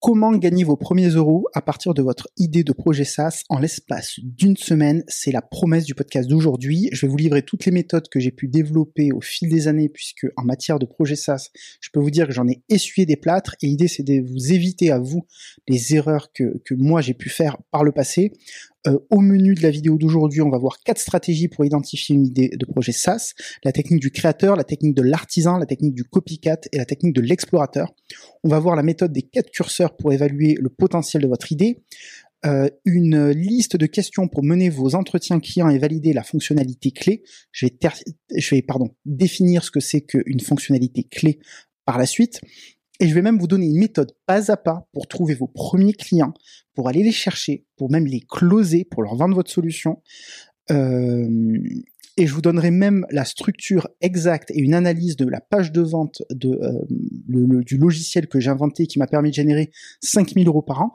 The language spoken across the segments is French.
Comment gagner vos premiers euros à partir de votre idée de projet SaaS en l'espace d'une semaine? C'est la promesse du podcast d'aujourd'hui. Je vais vous livrer toutes les méthodes que j'ai pu développer au fil des années puisque en matière de projet SaaS, je peux vous dire que j'en ai essuyé des plâtres et l'idée c'est de vous éviter à vous les erreurs que, que moi j'ai pu faire par le passé. Euh, au menu de la vidéo d'aujourd'hui, on va voir quatre stratégies pour identifier une idée de projet SaaS, la technique du créateur, la technique de l'artisan, la technique du copycat et la technique de l'explorateur. On va voir la méthode des quatre curseurs pour évaluer le potentiel de votre idée, euh, une liste de questions pour mener vos entretiens clients et valider la fonctionnalité clé. Je vais, définir ce que c'est qu'une fonctionnalité clé par la suite. Et je vais même vous donner une méthode pas à pas pour trouver vos premiers clients, pour aller les chercher, pour même les closer, pour leur vendre votre solution. Euh, et je vous donnerai même la structure exacte et une analyse de la page de vente de, euh, du logiciel que j'ai inventé qui m'a permis de générer 5000 euros par an,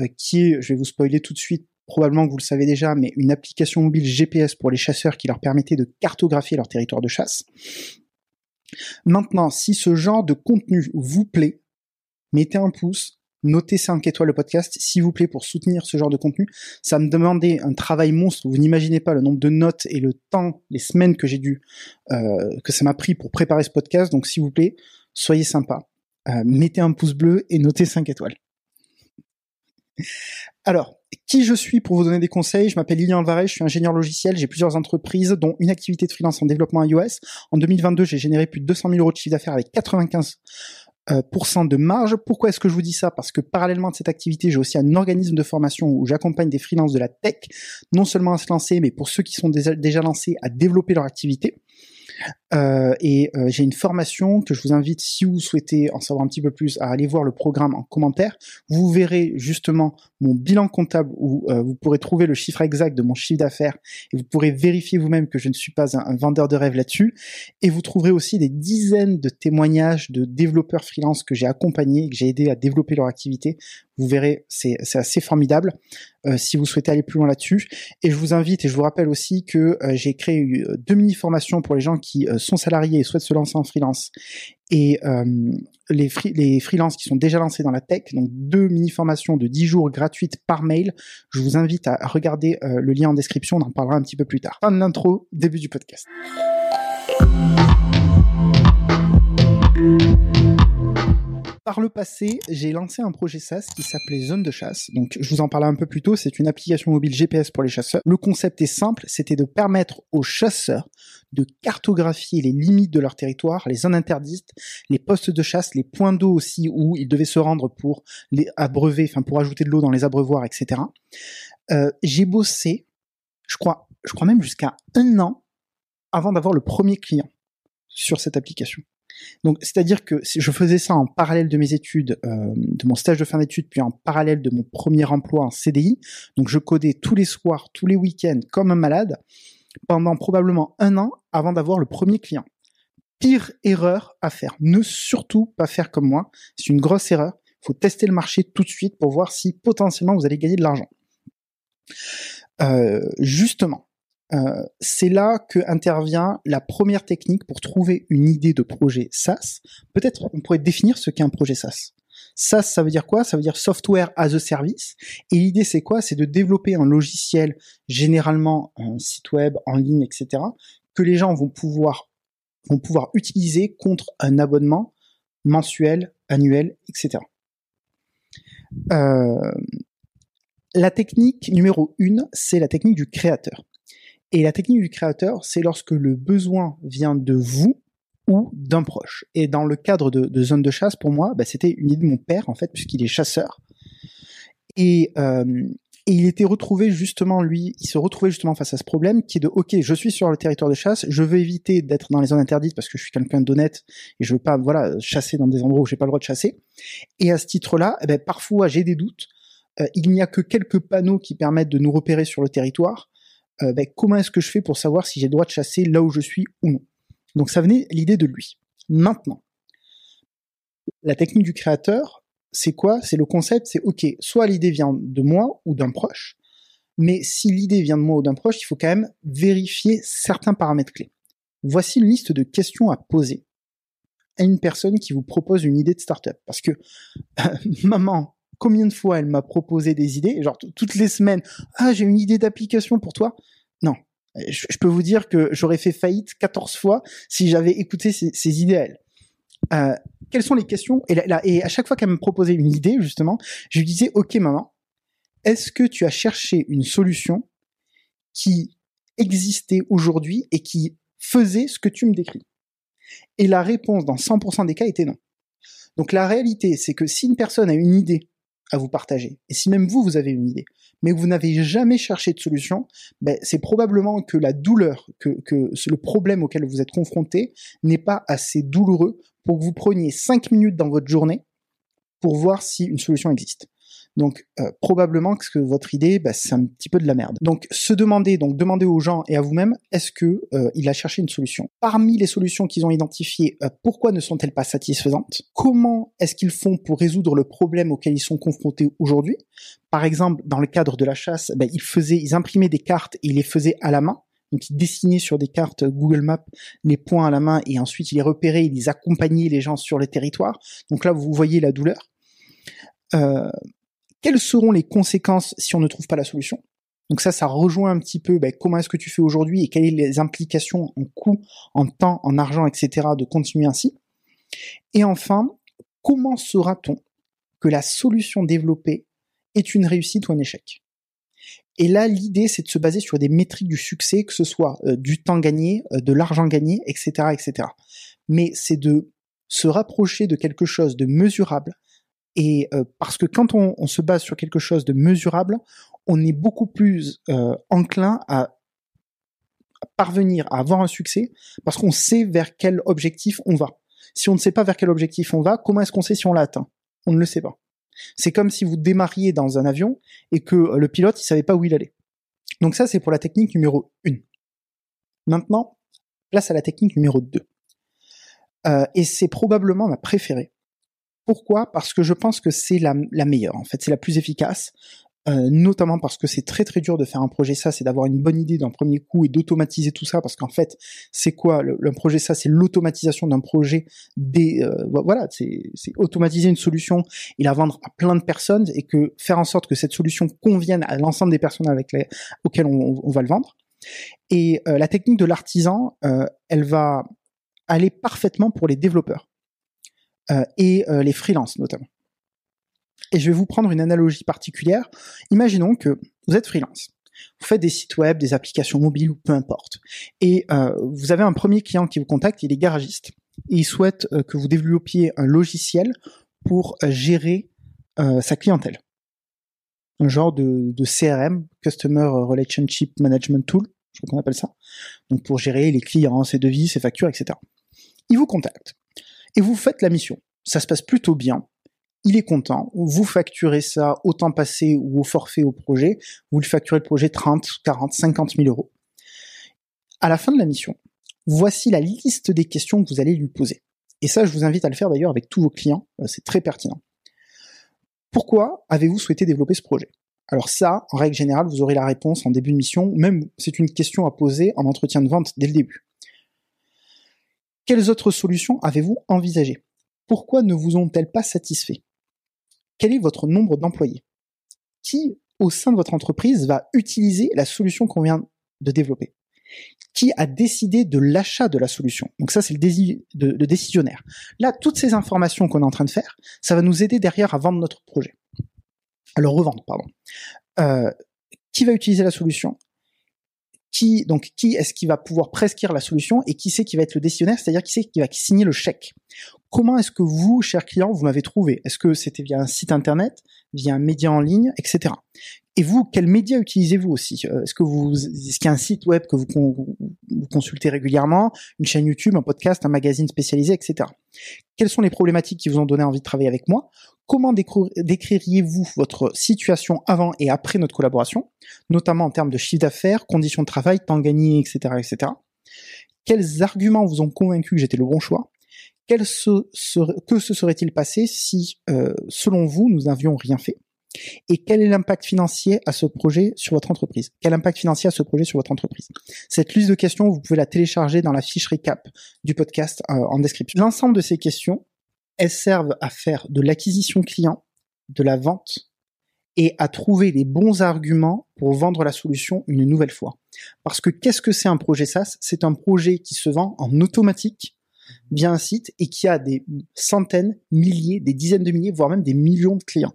euh, qui est, je vais vous spoiler tout de suite, probablement que vous le savez déjà, mais une application mobile GPS pour les chasseurs qui leur permettait de cartographier leur territoire de chasse. Maintenant, si ce genre de contenu vous plaît, mettez un pouce, notez 5 étoiles le podcast, s'il vous plaît, pour soutenir ce genre de contenu. Ça me demandait un travail monstre. Vous n'imaginez pas le nombre de notes et le temps, les semaines que j'ai dû, euh, que ça m'a pris pour préparer ce podcast. Donc, s'il vous plaît, soyez sympa. Euh, mettez un pouce bleu et notez 5 étoiles. Alors, qui je suis pour vous donner des conseils Je m'appelle Lilian Alvarez, je suis ingénieur logiciel, j'ai plusieurs entreprises, dont une activité de freelance en développement iOS. En 2022, j'ai généré plus de 200 000 euros de chiffre d'affaires avec 95% euh, de marge. Pourquoi est-ce que je vous dis ça? Parce que parallèlement de cette activité, j'ai aussi un organisme de formation où j'accompagne des freelances de la tech, non seulement à se lancer, mais pour ceux qui sont déjà lancés, à développer leur activité. Euh, et euh, j'ai une formation que je vous invite, si vous souhaitez en savoir un petit peu plus, à aller voir le programme en commentaire. Vous verrez justement mon bilan comptable où euh, vous pourrez trouver le chiffre exact de mon chiffre d'affaires et vous pourrez vérifier vous-même que je ne suis pas un, vendeur de rêve là-dessus. Et vous trouverez aussi des dizaines de témoignages de développeurs freelance que j'ai accompagnés, que j'ai aidé à développer leur activité. Vous verrez, c'est assez formidable euh, si vous souhaitez aller plus loin là-dessus. Et je vous invite et je vous rappelle aussi que euh, j'ai créé deux mini-formations pour les gens qui sont salariés et souhaitent se lancer en freelance et euh, les, les freelances qui sont déjà lancés dans la tech, donc deux mini-formations de 10 jours gratuites par mail. Je vous invite à regarder euh, le lien en description, on en parlera un petit peu plus tard. Fin de l'intro, début du podcast. Par le passé, j'ai lancé un projet SaaS qui s'appelait Zone de chasse. Donc, je vous en parlais un peu plus tôt, c'est une application mobile GPS pour les chasseurs. Le concept est simple, c'était de permettre aux chasseurs de cartographier les limites de leur territoire, les zones interdites, les postes de chasse, les points d'eau aussi où ils devaient se rendre pour les abreuver, enfin pour ajouter de l'eau dans les abreuvoirs, etc. Euh, j'ai bossé, je crois, je crois même jusqu'à un an avant d'avoir le premier client sur cette application. Donc, c'est-à-dire que je faisais ça en parallèle de mes études, euh, de mon stage de fin d'études, puis en parallèle de mon premier emploi en CDI. Donc, je codais tous les soirs, tous les week-ends, comme un malade, pendant probablement un an avant d'avoir le premier client. Pire erreur à faire. Ne surtout pas faire comme moi. C'est une grosse erreur. Il faut tester le marché tout de suite pour voir si potentiellement vous allez gagner de l'argent. Euh, justement, euh, c'est là que intervient la première technique pour trouver une idée de projet SaaS. Peut-être on pourrait définir ce qu'est un projet SaaS. SaaS, ça veut dire quoi? Ça veut dire Software as a Service. Et l'idée, c'est quoi? C'est de développer un logiciel, généralement un site web, en ligne, etc., que les gens vont pouvoir, vont pouvoir utiliser contre un abonnement mensuel, annuel, etc. Euh, la technique numéro une, c'est la technique du créateur. Et la technique du créateur, c'est lorsque le besoin vient de vous ou d'un proche. Et dans le cadre de, zone de chasse, pour moi, bah, c'était une idée de mon père, en fait, puisqu'il est chasseur. Et, euh, et, il était retrouvé justement, lui, il se retrouvait justement face à ce problème qui est de, ok, je suis sur le territoire de chasse, je veux éviter d'être dans les zones interdites parce que je suis quelqu'un d'honnête et je veux pas, voilà, chasser dans des endroits où j'ai pas le droit de chasser. Et à ce titre-là, eh ben, parfois j'ai des doutes. Euh, il n'y a que quelques panneaux qui permettent de nous repérer sur le territoire. Euh, ben, comment est-ce que je fais pour savoir si j'ai le droit de chasser là où je suis ou non? Donc ça venait l'idée de lui. Maintenant, la technique du créateur, c'est quoi? C'est le concept, c'est ok, soit l'idée vient de moi ou d'un proche, mais si l'idée vient de moi ou d'un proche, il faut quand même vérifier certains paramètres clés. Voici une liste de questions à poser à une personne qui vous propose une idée de startup. Parce que maman combien de fois elle m'a proposé des idées, genre toutes les semaines, ah j'ai une idée d'application pour toi? Non, je, peux vous dire que j'aurais fait faillite 14 fois si j'avais écouté ces, idées à elle. Euh, quelles sont les questions? Et, et à chaque fois qu'elle me proposait une idée, justement, je lui disais, ok maman, est-ce que tu as cherché une solution qui existait aujourd'hui et qui faisait ce que tu me décris? Et la réponse dans 100% des cas était non. Donc la réalité, c'est que si une personne a une idée à vous partager, et si même vous, vous avez une idée, mais que vous n'avez jamais cherché de solution, ben, c'est probablement que la douleur, que, que le problème auquel vous êtes confronté n'est pas assez douloureux pour que vous preniez 5 minutes dans votre journée pour voir si une solution existe. Donc euh, probablement que votre idée, bah, c'est un petit peu de la merde. Donc se demander, donc demander aux gens et à vous-même, est-ce que euh, il a cherché une solution? Parmi les solutions qu'ils ont identifiées, euh, pourquoi ne sont-elles pas satisfaisantes? Comment est-ce qu'ils font pour résoudre le problème auquel ils sont confrontés aujourd'hui? Par exemple, dans le cadre de la chasse, bah, ils faisaient, ils imprimaient des cartes et ils les faisaient à la main. Donc ils dessinaient sur des cartes Google Maps les points à la main et ensuite ils les repéraient, ils les accompagnaient les gens sur le territoire. Donc là vous voyez la douleur. Euh, quelles seront les conséquences si on ne trouve pas la solution? Donc ça, ça rejoint un petit peu ben, comment est-ce que tu fais aujourd'hui et quelles sont les implications en coût, en temps, en argent, etc. de continuer ainsi? Et enfin, comment saura-t-on que la solution développée est une réussite ou un échec? Et là, l'idée, c'est de se baser sur des métriques du succès, que ce soit euh, du temps gagné, euh, de l'argent gagné, etc., etc. Mais c'est de se rapprocher de quelque chose de mesurable, et euh, parce que quand on, se base sur quelque chose de mesurable, on est beaucoup plus euh, enclin à parvenir à avoir un succès parce qu'on sait vers quel objectif on va. Si on ne sait pas vers quel objectif on va, comment est-ce qu'on sait si on l'a atteint? On ne le sait pas. C'est comme si vous démarriez dans un avion et que le pilote il savait pas où il allait. Donc ça c'est pour la technique numéro 1. Maintenant, place à la technique numéro 2. Euh, et c'est probablement ma préférée. Pourquoi? Parce que je pense que c'est la, meilleure, en fait, c'est la plus efficace. Euh, notamment parce que c'est très très dur de faire un projet ça, c'est d'avoir une bonne idée d'un premier coup et d'automatiser tout ça, parce qu'en fait, c'est quoi? Le, projet ça C'est l'automatisation d'un projet. Des, euh, voilà, c'est automatiser une solution et la vendre à plein de personnes et que faire en sorte que cette solution convienne à l'ensemble des personnes avec les, auxquelles on, va le vendre. Et euh, la technique de l'artisan, elle va aller parfaitement pour les développeurs. Euh, et euh, les freelances notamment. Et je vais vous prendre une analogie particulière. Imaginons que vous êtes freelance. Vous faites des sites web, des applications mobiles ou peu importe. Et euh, vous avez un premier client qui vous contacte, il est garagiste. Et il souhaite que vous développiez un logiciel pour gérer sa clientèle. Un genre de, de, CRM, Customer Relationship Management Tool, je crois qu'on appelle ça. Donc pour gérer les clients, ses devis, ses factures, etc. Il vous contacte et vous faites la mission. Ça se passe plutôt bien. Il est content. Vous facturez ça au temps passé ou au forfait au projet. Vous lui facturez le projet 30, 40, 50 000 euros. À la fin de la mission, voici la liste des questions que vous allez lui poser. Et ça, je vous invite à le faire d'ailleurs avec tous vos clients. Euh, c'est très pertinent. Pourquoi avez-vous souhaité développer ce projet? Alors ça, en règle générale, vous aurez la réponse en début de mission, même c'est une question à poser en entretien de vente dès le début. Quelles autres solutions avez-vous envisagées? Pourquoi ne vous ont-elles pas satisfait Quel est votre nombre d'employés? Qui, au sein de votre entreprise, va utiliser la solution qu'on vient de développer? Qui a décidé de l'achat de la solution? Donc ça, c'est le, décisionnaire. Là, toutes ces informations qu'on est en train de faire, ça va nous aider derrière à vendre notre projet. À le revendre, pardon. Euh, qui va utiliser la solution? Qui donc qui est-ce qui va pouvoir prescrire la solution et qui c'est qui va être le décisionnaire, c'est-à-dire qui c'est qui va signer le chèque? Comment est-ce que vous, cher client, vous m'avez trouvé? Est-ce que c'était via un site internet, via un média en ligne, etc. Et vous, quels médias utilisez-vous aussi euh, Est-ce que vous, est-ce qu'il y a un site web que vous, consultez régulièrement, une chaîne YouTube, un podcast, un magazine spécialisé, etc. Quelles sont les problématiques qui vous ont donné envie de travailler avec moi? Comment décririez-vous votre situation avant et après notre collaboration, notamment en termes de chiffre d'affaires, conditions de travail, temps gagné, etc., etc. Quels arguments vous ont convaincu que j'étais le bon choix? Que se serait-il passé si, euh, selon vous, nous n'avions rien fait? Et quel est l'impact financier à ce projet sur votre entreprise? Quel impact financier à ce projet sur votre entreprise? Cette liste de questions, vous pouvez la télécharger dans la fiche récap du podcast euh, en description. L'ensemble de ces questions, elles servent à faire de l'acquisition client de la vente et à trouver les bons arguments pour vendre la solution une nouvelle fois. Parce que qu'est-ce que c'est un projet SaaS? C'est un projet qui se vend en automatique via un site et qui a des centaines, milliers, des dizaines de milliers, voire même des millions de clients.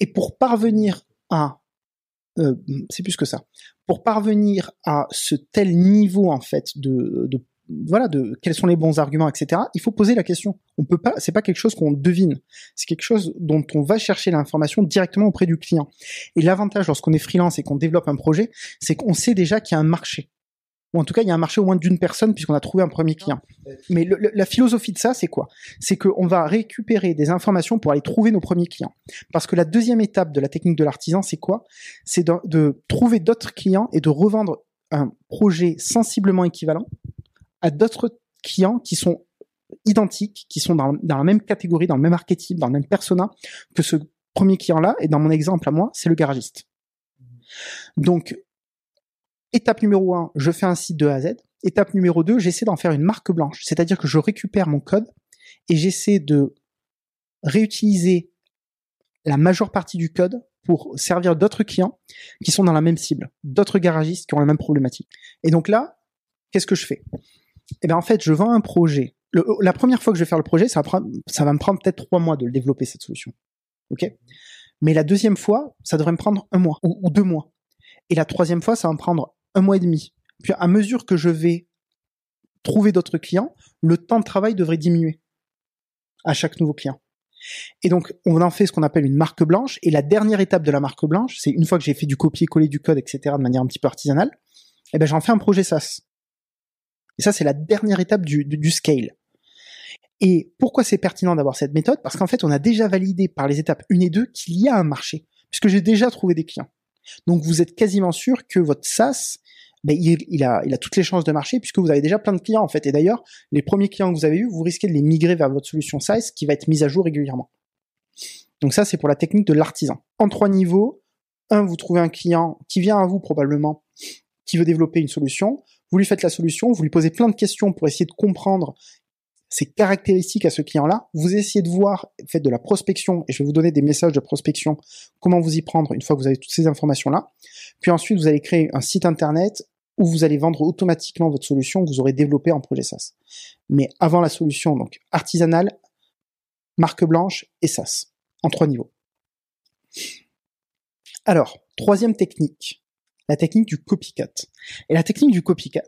Et pour parvenir à euh, c'est plus que ça. Pour parvenir à ce tel niveau en fait de, de voilà de quels sont les bons arguments etc il faut poser la question. On peut pas c'est pas quelque chose qu'on devine. C'est quelque chose dont on va chercher l'information directement auprès du client. Et l'avantage lorsqu'on est freelance et qu'on développe un projet c'est qu'on sait déjà qu'il y a un marché ou en tout cas il y a un marché au moins d'une personne puisqu'on a trouvé un premier client. Mais la philosophie de ça, c'est quoi? C'est qu'on va récupérer des informations pour aller trouver nos premiers clients. Parce que la deuxième étape de la technique de l'artisan, c'est quoi? C'est de, trouver d'autres clients et de revendre un projet sensiblement équivalent à d'autres clients qui sont identiques, qui sont dans, dans, la même catégorie, dans le même archétype, dans le même persona que ce premier client-là. Et dans mon exemple à moi, c'est le garagiste. Donc, Étape numéro 1, je fais un site de A à Z. Étape numéro 2, j'essaie d'en faire une marque blanche. C'est-à-dire que je récupère mon code et j'essaie de réutiliser la majeure partie du code pour servir d'autres clients qui sont dans la même cible, d'autres garagistes qui ont la même problématique. Et donc là, qu'est-ce que je fais? Eh bien en fait, je vends un projet. la première fois que je vais faire le projet, ça va, me prendre peut-être trois mois de le développer cette solution. Ok? Mais la deuxième fois, ça devrait me prendre un mois ou deux mois. Et la troisième fois, ça va me prendre un mois et demi. Puis à mesure que je vais trouver d'autres clients, le temps de travail devrait diminuer à chaque nouveau client. Et donc, on en fait ce qu'on appelle une marque blanche. Et la dernière étape de la marque blanche, c'est une fois que j'ai fait du copier-coller du code, etc., de manière un petit peu artisanale, eh ben, j'en fais un projet SaaS. Et ça, c'est la dernière étape du, du, du scale. Et pourquoi c'est pertinent d'avoir cette méthode? Parce qu'en fait, on a déjà validé par les étapes 1 et 2 qu'il y a un marché, puisque j'ai déjà trouvé des clients. Donc, vous êtes quasiment sûr que votre SaaS ben, il, a, il a toutes les chances de marcher puisque vous avez déjà plein de clients en fait. Et d'ailleurs, les premiers clients que vous avez eus, vous risquez de les migrer vers votre solution SaaS qui va être mise à jour régulièrement. Donc ça, c'est pour la technique de l'artisan. En trois niveaux, un, vous trouvez un client qui vient à vous probablement, qui veut développer une solution. Vous lui faites la solution, vous lui posez plein de questions pour essayer de comprendre ses caractéristiques à ce client-là. Vous essayez de voir, faites de la prospection, et je vais vous donner des messages de prospection, comment vous y prendre une fois que vous avez toutes ces informations-là. Puis ensuite, vous allez créer un site internet où vous allez vendre automatiquement votre solution que vous aurez développée en projet SaaS. Mais avant la solution, donc artisanale, marque blanche et SaaS, en trois niveaux. Alors, troisième technique, la technique du copycat. Et la technique du copycat,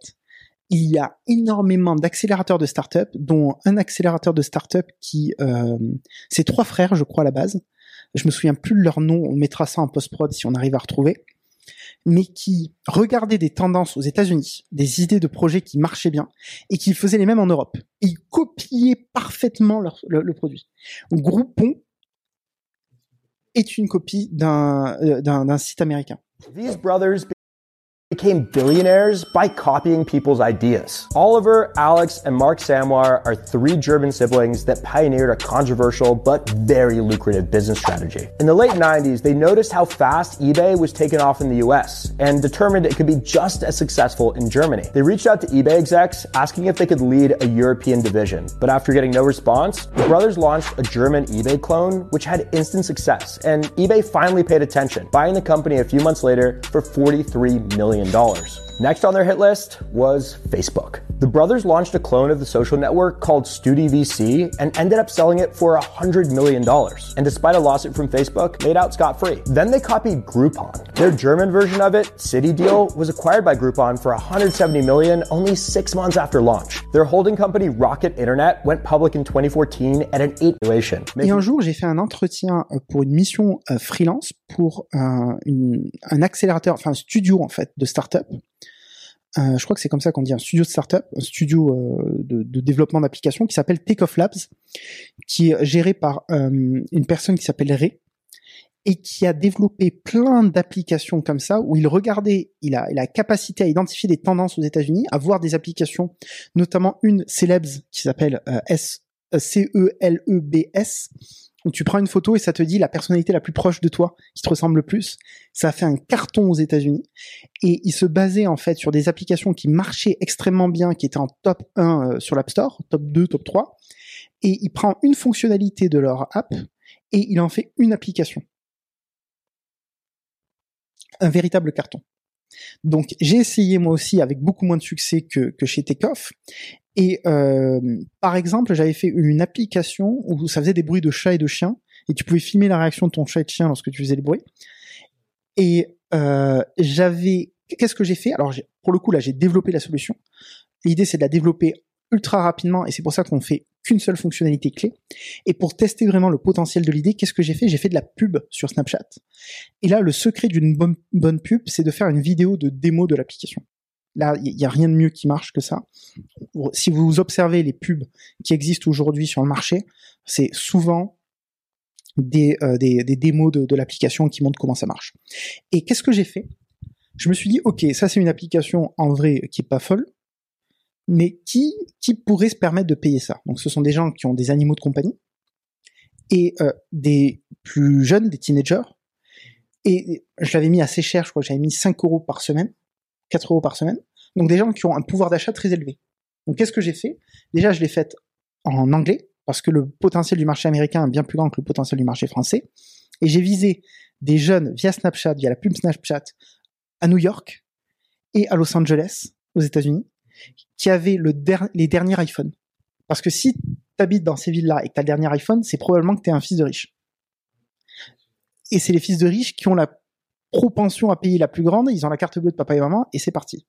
il y a énormément d'accélérateurs de start-up, dont un accélérateur de start-up qui, euh, c'est trois frères, je crois à la base. Je me souviens plus de leur nom. On mettra ça en post-prod si on arrive à retrouver mais qui regardait des tendances aux États-Unis, des idées de projets qui marchaient bien et qui faisaient les mêmes en Europe. Et ils copiaient parfaitement le, produit. Groupon est une copie d'un euh, site américain. Became billionaires by copying people's ideas. Oliver, Alex, and Mark Samwar are three German siblings that pioneered a controversial but very lucrative business strategy. In the late 90s, they noticed how fast eBay was taking off in the US and determined it could be just as successful in Germany. They reached out to eBay execs asking if they could lead a European division, but after getting no response, the brothers launched a German eBay clone which had instant success, and eBay finally paid attention, buying the company a few months later for 43 million million dollars. Next on their hit list was Facebook. The brothers launched a clone of the social network called StudiVC and ended up selling it for $100 million. And despite a lawsuit from Facebook, made out scot-free. Then they copied Groupon. Their German version of it, City Deal, was acquired by Groupon for 170 million only six months after launch. Their holding company Rocket Internet went public in 2014 at an 8 valuation. Et un jour, j'ai fait un entretien euh, pour une mission euh, freelance pour un, une, un accélérateur, enfin un studio en fait de start-up je crois que c'est comme ça qu'on dit, un studio de startup, un studio euh, de, de, développement d'applications qui s'appelle Takeoff Labs, qui est géré par euh, une personne qui s'appelle Ray et qui a développé plein d'applications comme ça où il regardait, il a, il a la capacité à identifier des tendances aux États-Unis, à voir des applications, notamment une Celebs qui s'appelle euh, S C E L E B S tu prends une photo et ça te dit la personnalité la plus proche de toi, qui te ressemble le plus. Ça a fait un carton aux États-Unis et il se basait en fait sur des applications qui marchaient extrêmement bien, qui étaient en top 1 euh, sur l'App Store, top 2, top 3 et il prend une fonctionnalité de leur app et il en fait une application. Un véritable carton. Donc j'ai essayé moi aussi avec beaucoup moins de succès que, que chez Takeoff. Et euh, par exemple, j'avais fait une application où ça faisait des bruits de chat et de chien, et tu pouvais filmer la réaction de ton chat et de chien lorsque tu faisais le bruit. Et euh, j'avais, qu'est-ce que j'ai fait? Alors pour le coup là, j'ai développé la solution. L'idée c'est de la développer ultra rapidement, et c'est pour ça qu'on fait qu'une seule fonctionnalité clé. Et pour tester vraiment le potentiel de l'idée, qu'est-ce que j'ai fait? J'ai fait de la pub sur Snapchat. Et là, le secret d'une bonne, bonne pub, c'est de faire une vidéo de démo de l'application. Là, il n'y a rien de mieux qui marche que ça. Si vous observez les pubs qui existent aujourd'hui sur le marché, c'est souvent des, euh, des, des, démos de, de l'application qui montrent comment ça marche. Et qu'est-ce que j'ai fait? Je me suis dit, ok, ça c'est une application en vrai qui est pas folle, mais qui, qui pourrait se permettre de payer ça Donc ce sont des gens qui ont des animaux de compagnie et euh, des plus jeunes, des teenagers. Et je l'avais mis assez cher, je crois que j'avais mis 5 euros par semaine, 4 euros par semaine. Donc des gens qui ont un pouvoir d'achat très élevé. Donc qu'est-ce que j'ai fait? Déjà, je l'ai fait en anglais, parce que le potentiel du marché américain est bien plus grand que le potentiel du marché français. Et j'ai visé des jeunes via Snapchat, via la pub Snapchat, à New York et à Los Angeles, aux États-Unis, qui avaient le les derniers iPhones. Parce que si tu habites dans ces villes-là et que tu as le dernier iPhone, c'est probablement que tu es un fils de riche. Et c'est les fils de riches qui ont la propension à payer la plus grande, ils ont la carte bleue de papa et maman, et c'est parti.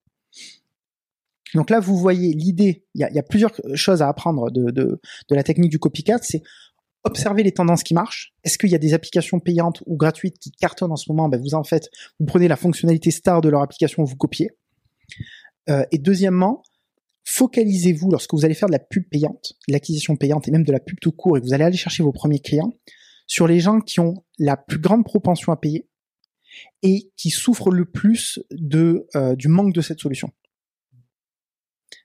Donc là, vous voyez l'idée, il y a, plusieurs choses à apprendre de, de, de la technique du copycat, c'est observer les tendances qui marchent. Est-ce qu'il y a des applications payantes ou gratuites qui cartonnent en ce moment? Ben Vous en faites, vous prenez la fonctionnalité star de leur application, vous copiez. Euh, et deuxièmement, focalisez-vous lorsque vous allez faire de la pub payante, l'acquisition payante et même de la pub tout court et que vous allez aller chercher vos premiers clients sur les gens qui ont la plus grande propension à payer et qui souffrent le plus de, euh, du manque de cette solution.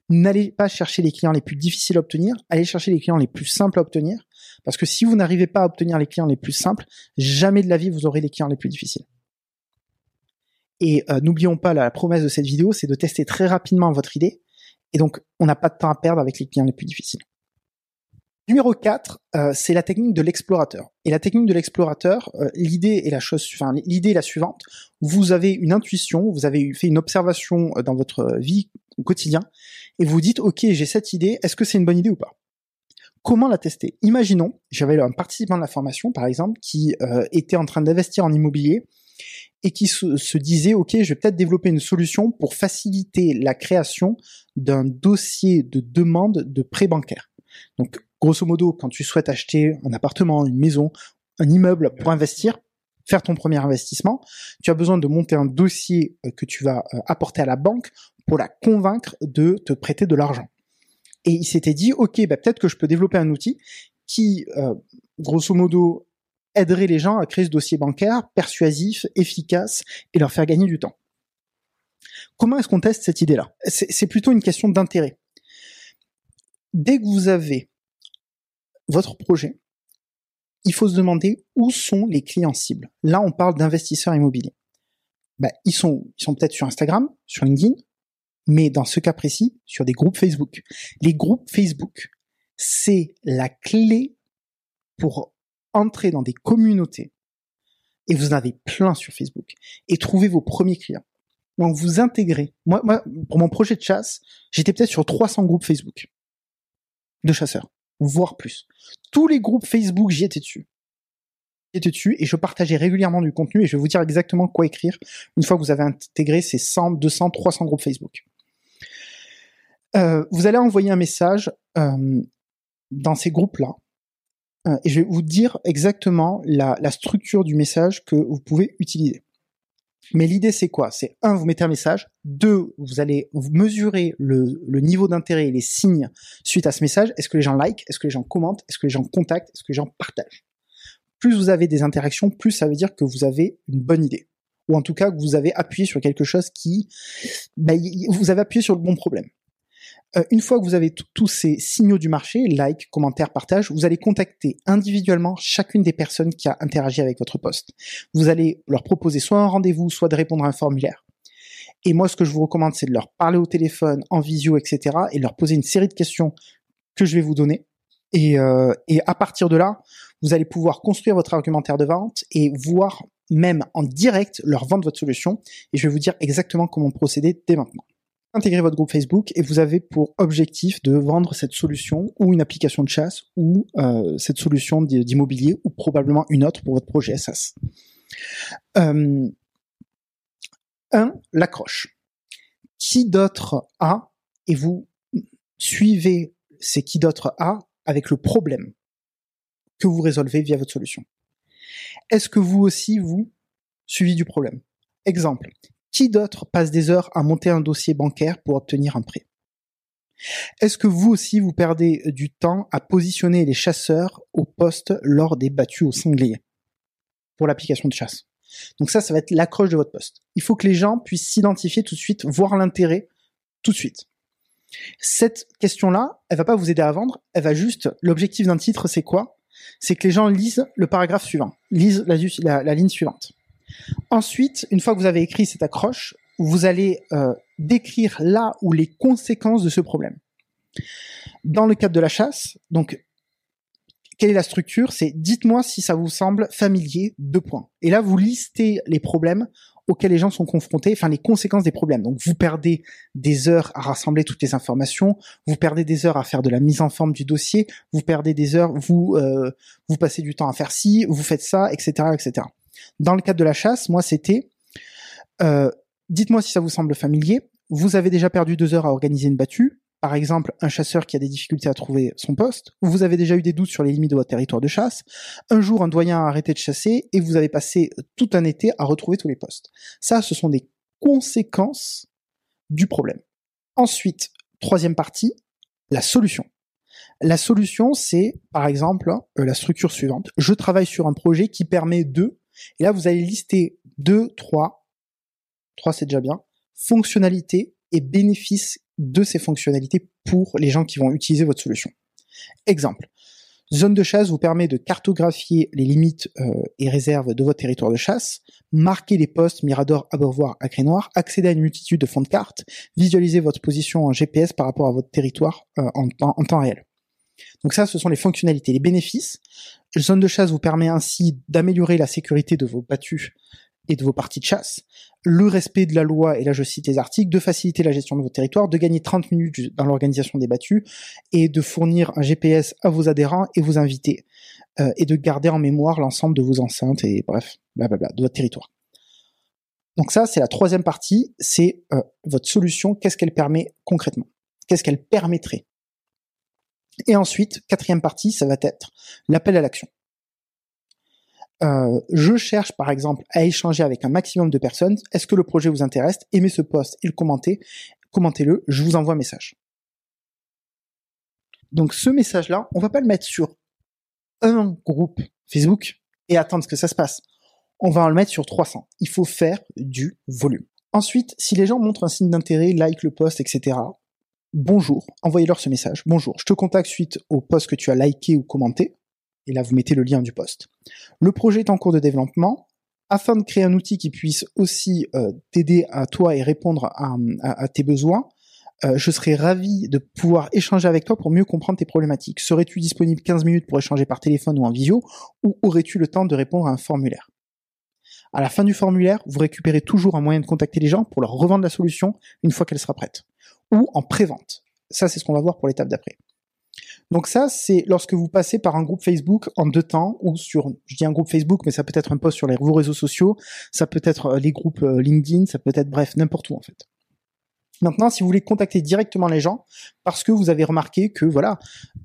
N'allez pas chercher les clients les plus difficiles à obtenir, allez chercher les clients les plus simples à obtenir, parce que si vous n'arrivez pas à obtenir les clients les plus simples, jamais de la vie vous aurez les clients les plus difficiles. Et euh, n'oublions pas la promesse de cette vidéo, c'est de tester très rapidement votre idée. Et donc, on n'a pas de temps à perdre avec les clients les plus difficiles. Numéro 4, euh, c'est la technique de l'explorateur. Et la technique de l'explorateur, euh, l'idée est la chose, enfin, l'idée est la suivante. Vous avez une intuition, vous avez fait une observation dans votre vie au quotidien, et vous dites, OK, j'ai cette idée, est-ce que c'est une bonne idée ou pas? Comment la tester? Imaginons, j'avais un participant de la formation, par exemple, qui était en train d'investir en immobilier et qui se, disait, OK, je vais peut-être développer une solution pour faciliter la création d'un dossier de demande de prêt bancaire. Donc, grosso modo, quand tu souhaites acheter un appartement, une maison, un immeuble pour investir, faire ton premier investissement, tu as besoin de monter un dossier euh, que tu vas euh, apporter à la banque pour la convaincre de te prêter de l'argent. Et il s'était dit, OK, bah, peut-être que je peux développer un outil qui, euh, grosso modo, aiderait les gens à créer ce dossier bancaire persuasif, efficace et leur faire gagner du temps. Comment est-ce qu'on teste cette idée-là? C'est plutôt une question d'intérêt. Dès que vous avez votre projet, il faut se demander où sont les clients cibles. Là, on parle d'investisseurs immobiliers. Ben, ils sont, ils sont peut-être sur Instagram, sur LinkedIn, mais dans ce cas précis, sur des groupes Facebook. Les groupes Facebook, c'est la clé pour entrez dans des communautés, et vous en avez plein sur Facebook, et trouvez vos premiers clients. Donc vous intégrez. Moi, moi pour mon projet de chasse, j'étais peut-être sur 300 groupes Facebook de chasseurs, voire plus. Tous les groupes Facebook, j'y étais dessus. J'étais dessus et je partageais régulièrement du contenu et je vais vous dire exactement quoi écrire une fois que vous avez intégré ces 100, 200, 300 groupes Facebook. Euh, vous allez envoyer un message euh, dans ces groupes-là euh, et je vais vous dire exactement la, structure du message que vous pouvez utiliser. Mais l'idée, c'est quoi? C'est un, vous mettez un message. Deux, vous allez mesurer le, niveau d'intérêt et les signes suite à ce message. Est-ce que les gens like Est-ce que les gens commentent? Est-ce que les gens contactent? Est-ce que les gens partagent? Plus vous avez des interactions, plus ça veut dire que vous avez une bonne idée. Ou en tout cas, que vous avez appuyé sur quelque chose qui... Ben, vous avez appuyé sur le bon problème. Euh, une fois que vous avez tous ces signaux du marché, like, commentaire, partage, vous allez contacter individuellement chacune des personnes qui a interagi avec votre poste. Vous allez leur proposer soit un rendez-vous, soit de répondre à un formulaire. Et moi, ce que je vous recommande, c'est de leur parler au téléphone, en visio, etc., et leur poser une série de questions que je vais vous donner. Et, euh, et à partir de là, vous allez pouvoir construire votre argumentaire de vente et voir même en direct leur vendre votre solution. Et je vais vous dire exactement comment procéder dès maintenant. Intégrez votre groupe Facebook et vous avez pour objectif de vendre cette solution ou une application de chasse ou euh, cette solution d'immobilier ou probablement une autre pour votre projet SaaS. Euh, 1. L'accroche. Qui d'autre a et vous suivez ces qui d'autre a avec le problème que vous résolvez via votre solution? Est-ce que vous aussi, vous, suivez du problème? Exemple, qui d'autre passe des heures à monter un dossier bancaire pour obtenir un prêt? Est-ce que vous aussi, vous perdez du temps à positionner les chasseurs au poste lors des battues au sanglier pour l'application de chasse? Donc ça, ça va être l'accroche de votre poste. Il faut que les gens puissent s'identifier tout de suite, voir l'intérêt tout de suite. Cette question-là, elle va pas vous aider à vendre, elle va juste, l'objectif d'un titre, c'est quoi? C'est que les gens lisent le paragraphe suivant, lisent la, ligne suivante. Ensuite, une fois que vous avez écrit cette accroche, vous allez euh, décrire là où les conséquences de ce problème. Dans le cadre de la chasse, donc, quelle est la structure? C'est dites-moi si ça vous semble familier, deux points. Et là, vous listez les problèmes auxquels les gens sont confrontés, enfin les conséquences des problèmes. Donc vous perdez des heures à rassembler toutes les informations, vous perdez des heures à faire de la mise en forme du dossier, vous perdez des heures, vous euh, vous passez du temps à faire ci, vous faites ça, etc., etc. Dans le cadre de la chasse, moi c'était, euh, dites-moi si ça vous semble familier. Vous avez déjà perdu deux heures à organiser une battue par exemple un chasseur qui a des difficultés à trouver son poste, ou vous avez déjà eu des doutes sur les limites de votre territoire de chasse, un jour un doyen a arrêté de chasser et vous avez passé tout un été à retrouver tous les postes. Ça, ce sont des conséquences du problème. Ensuite, troisième partie, la solution. La solution, c'est par exemple euh, la structure suivante. Je travaille sur un projet qui permet de, et là vous allez lister deux, trois, trois c'est déjà bien, fonctionnalités et bénéfices de ces fonctionnalités pour les gens qui vont utiliser votre solution. Exemple. Zone de chasse vous permet de cartographier les limites euh, et réserves de votre territoire de chasse, marquer les postes Mirador, Abreuvoir, à Noir, accéder à une multitude de fonds de cartes, visualiser votre position en GPS par rapport à votre territoire euh, en, temps réel. Donc ça, ce sont les fonctionnalités. Les bénéfices, zone de chasse vous permet ainsi d'améliorer la sécurité de vos battus et de vos parties de chasse, le respect de la loi, et là je cite les articles, de faciliter la gestion de votre territoire, de gagner 30 minutes dans l'organisation des battues, et de fournir un GPS à vos adhérents et vos invités, euh, et de garder en mémoire l'ensemble de vos enceintes, et bref, blablabla, de votre territoire. Donc ça, c'est la troisième partie, c'est euh, votre solution, qu'est-ce qu'elle permet concrètement? Qu'est-ce qu'elle permettrait? Et ensuite, quatrième partie, ça va être l'appel à l'action. Euh, je cherche par exemple à échanger avec un maximum de personnes. Est-ce que le projet vous intéresse? Aimez ce post et le commentez. Commentez-le, je vous envoie un message. Donc ce message-là, on va pas le mettre sur un groupe Facebook et attendre que ça se passe. On va le mettre sur 300. Il faut faire du volume. Ensuite, si les gens montrent un signe d'intérêt, like le post, etc., bonjour, envoyez-leur ce message. Bonjour, je te contacte suite au post que tu as liké ou commenté et là vous mettez le lien du poste. Le projet est en cours de développement. Afin de créer un outil qui puisse aussi euh, t'aider à toi et répondre à, tes besoins, euh, je serais ravi de pouvoir échanger avec toi pour mieux comprendre tes problématiques. Serais-tu disponible 15 minutes pour échanger par téléphone ou en visio, ou aurais-tu le temps de répondre à un formulaire? À la fin du formulaire, vous récupérez toujours un moyen de contacter les gens pour leur revendre la solution une fois qu'elle sera prête, ou en pré-vente. Ça, c'est ce qu'on va voir pour l'étape d'après. Donc ça, c'est lorsque vous passez par un groupe Facebook en deux temps, ou sur, je dis un groupe Facebook, mais ça peut être un post sur les, vos réseaux sociaux, ça peut être euh, les groupes euh, LinkedIn, ça peut être bref, n'importe où en fait. Maintenant, si vous voulez contacter directement les gens, parce que vous avez remarqué que voilà,